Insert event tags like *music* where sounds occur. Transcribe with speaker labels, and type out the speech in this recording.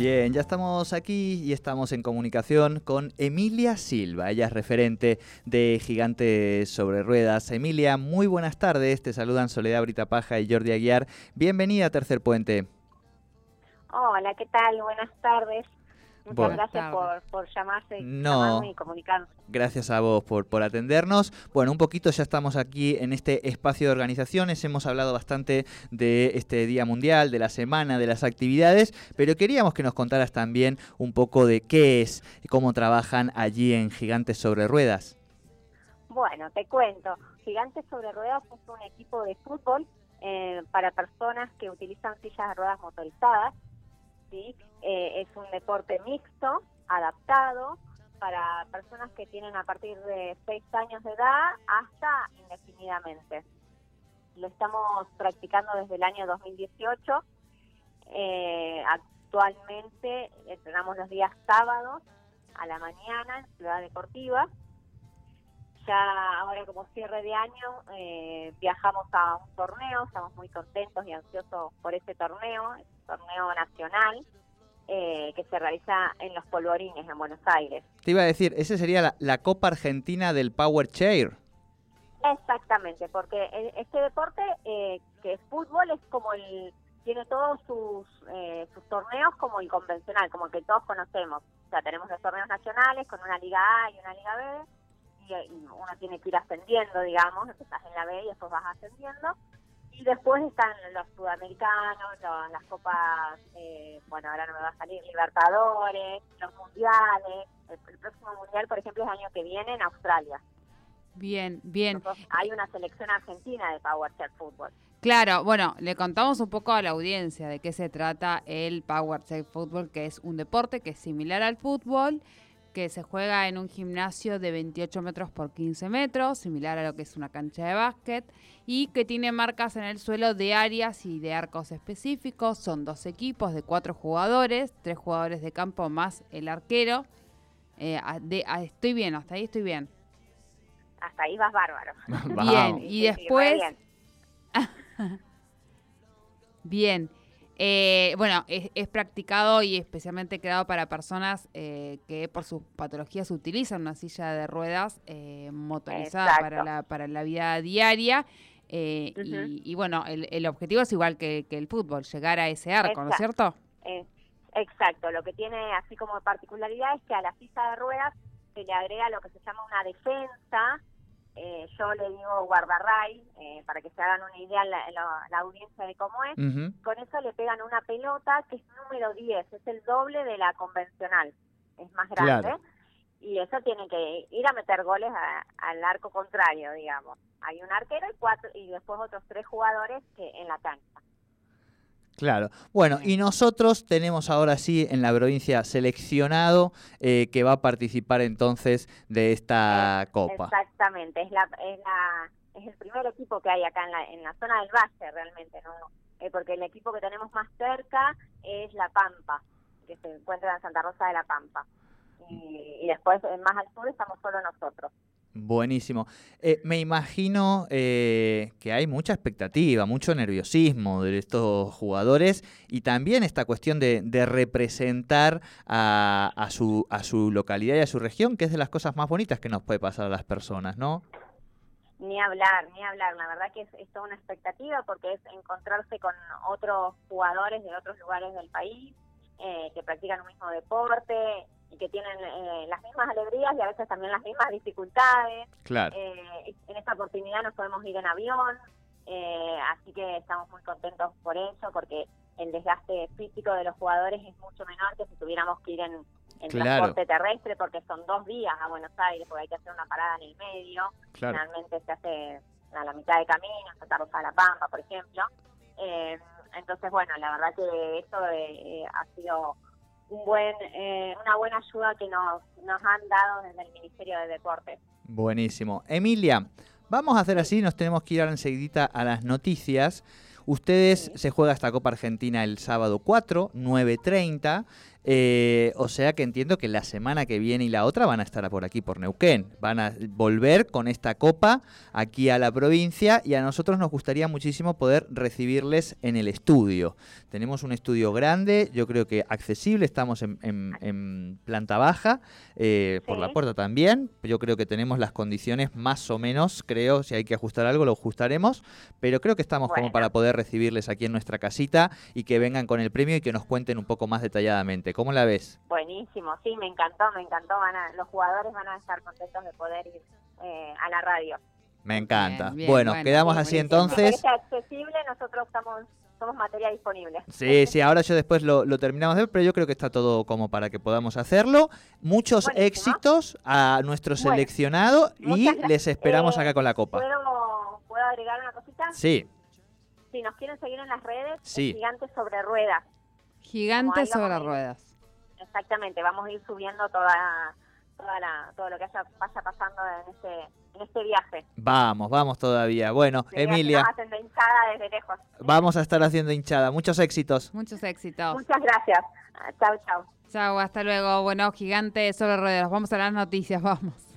Speaker 1: Bien, ya estamos aquí y estamos en comunicación con Emilia Silva. Ella es referente de Gigantes sobre Ruedas. Emilia, muy buenas tardes. Te saludan Soledad Britapaja y Jordi Aguiar. Bienvenida a Tercer Puente.
Speaker 2: Hola, ¿qué tal? Buenas tardes. Muchas gracias por, llamarse y comunicarnos.
Speaker 1: Gracias a vos por, por atendernos. Bueno, un poquito ya estamos aquí en este espacio de organizaciones. Hemos hablado bastante de este Día Mundial, de la semana, de las actividades, pero queríamos que nos contaras también un poco de qué es y cómo trabajan allí en Gigantes sobre Ruedas.
Speaker 2: Bueno, te cuento. Gigantes sobre Ruedas es un equipo de fútbol eh, para personas que utilizan sillas de ruedas motorizadas Eh, es un deporte mixto, adaptado para personas que tienen a partir de 6 años de edad hasta indefinidamente. Lo estamos practicando desde el año 2018. Eh, actualmente entrenamos los días sábados a la mañana en Ciudad Deportiva. Ya ahora como cierre de año eh, viajamos a un torneo, estamos muy contentos y ansiosos por ese torneo, torneo nacional eh, que se realiza en los polvorines en Buenos Aires.
Speaker 1: Te iba a decir, esa sería la, Copa Argentina del Power Chair.
Speaker 2: Exactamente, porque este deporte, eh, que es fútbol, es como el tiene todos sus, eh, sus torneos como el convencional, como el que todos conocemos. O sea, tenemos los torneos nacionales con una Liga A y una Liga B, y, y uno tiene que ir ascendiendo, digamos, empezás en la B y después vas ascendiendo y después están los sudamericanos, las copas, eh, bueno, ahora no me va a salir, Libertadores, los mundiales. El, próximo mundial, por ejemplo, es el año que viene en Australia.
Speaker 3: Bien, bien.
Speaker 2: hay una selección argentina de Power Chair Football.
Speaker 3: Claro, bueno, le contamos un poco a la audiencia de qué se trata el Power Chair Football, que es un deporte que es similar al fútbol, que se juega en un gimnasio de 28 metros por 15 metros, similar a lo que es una cancha de básquet, y que tiene marcas en el suelo de áreas y de arcos específicos. Son dos equipos de cuatro jugadores, tres jugadores de campo más el arquero. Eh, estoy bien, hasta ahí estoy bien.
Speaker 2: Hasta ahí vas bárbaro. *laughs*
Speaker 3: bien, y después... bien. *laughs* Eh, bueno, es, practicado y especialmente creado para personas eh, que por sus patologías utilizan una silla de ruedas eh, motorizada para la, para la vida diaria. y, bueno, el, objetivo es igual que, el fútbol, llegar a ese arco, ¿no es cierto?
Speaker 2: exacto, lo que tiene así como particularidad es que a la silla de ruedas se le agrega lo que se llama una defensa, eh, yo le digo guardarray, eh, para que se hagan una idea la, la, audiencia de cómo es. Con eso le pegan una pelota que es número 10, es el doble de la convencional, es más grande. Y eso tiene que ir a meter goles al arco contrario, digamos. Hay un arquero y cuatro y después otros tres jugadores que en la cancha.
Speaker 1: Claro. Bueno, y nosotros tenemos ahora sí en la provincia seleccionado eh, que va a participar entonces de esta copa.
Speaker 2: Exactamente, es, la, es, la, es el primer equipo que hay acá en la, en la zona del valle realmente, ¿no? Eh, porque el equipo que tenemos más cerca es La Pampa, que se encuentra en Santa Rosa de la Pampa. Y, y después más al sur estamos solo nosotros.
Speaker 1: Buenísimo. Eh, me imagino eh, que hay mucha expectativa, mucho nerviosismo de estos jugadores y también esta cuestión de, representar a, su, localidad y a su región, que es de las cosas más bonitas que nos puede pasar a las personas, ¿no?
Speaker 2: Ni hablar, ni hablar. La verdad que es, toda una expectativa porque es encontrarse con otros jugadores de otros lugares del país eh, que practican un mismo deporte y que tienen eh, las mismas alegrías y a veces también las mismas dificultades.
Speaker 1: Claro.
Speaker 2: Eh, en esta oportunidad nos podemos ir en avión, eh, así que estamos muy contentos por eso, porque el desgaste físico de los jugadores es mucho menor que si tuviéramos que ir en, transporte terrestre, porque son dos días a Buenos Aires, porque hay que hacer una parada en el medio. Finalmente se hace a la mitad de camino, Santa Rosa de la Pampa, por ejemplo. Eh, entonces, bueno, la verdad que esto eh, ha sido un buen, eh, una buena ayuda que nos, nos han dado desde el Ministerio de Deportes.
Speaker 1: Buenísimo. Emilia, vamos a hacer así, nos tenemos que ir ahora enseguida a las noticias. Ustedes se juega esta Copa Argentina el sábado 4, 9.30. Eh, o sea que entiendo que la semana que viene y la otra van a estar por aquí, por Neuquén. Van a volver con esta copa aquí a la provincia y a nosotros nos gustaría muchísimo poder recibirles en el estudio. Tenemos un estudio grande, yo creo que accesible, estamos en, planta baja, eh, por la puerta también. Yo creo que tenemos las condiciones más o menos, creo, si hay que ajustar algo lo ajustaremos, pero creo que estamos como para poder recibirles aquí en nuestra casita y que vengan con el premio y que nos cuenten un poco más detalladamente. ¿Cómo la ves?
Speaker 2: Buenísimo, sí, me encantó, me encantó. Van los jugadores van a estar contentos de poder ir eh, a la radio.
Speaker 1: Me encanta. bueno, quedamos así entonces.
Speaker 2: Es accesible, nosotros estamos somos materia disponible.
Speaker 1: Sí, sí, ahora yo después lo, terminamos de ver, pero yo creo que está todo como para que podamos hacerlo. Muchos éxitos a nuestro seleccionado y les esperamos eh, acá con la copa.
Speaker 2: ¿puedo, ¿puedo, agregar una cosita?
Speaker 1: Sí.
Speaker 2: Si nos quieren seguir en las redes, Gigantes sobre Ruedas.
Speaker 3: Gigantes sobre ruedas.
Speaker 2: Exactamente, vamos a ir subiendo toda, toda la, todo lo que haya, vaya pasando en este, en este viaje.
Speaker 1: Vamos, vamos todavía. Bueno, Emilia.
Speaker 2: hinchada desde lejos.
Speaker 1: Vamos a estar haciendo hinchada. Muchos éxitos.
Speaker 3: Muchos éxitos.
Speaker 2: Muchas gracias. Chao, chao.
Speaker 3: Chao, hasta luego. Bueno, Gigantes sobre ruedas. Vamos a las noticias, vamos.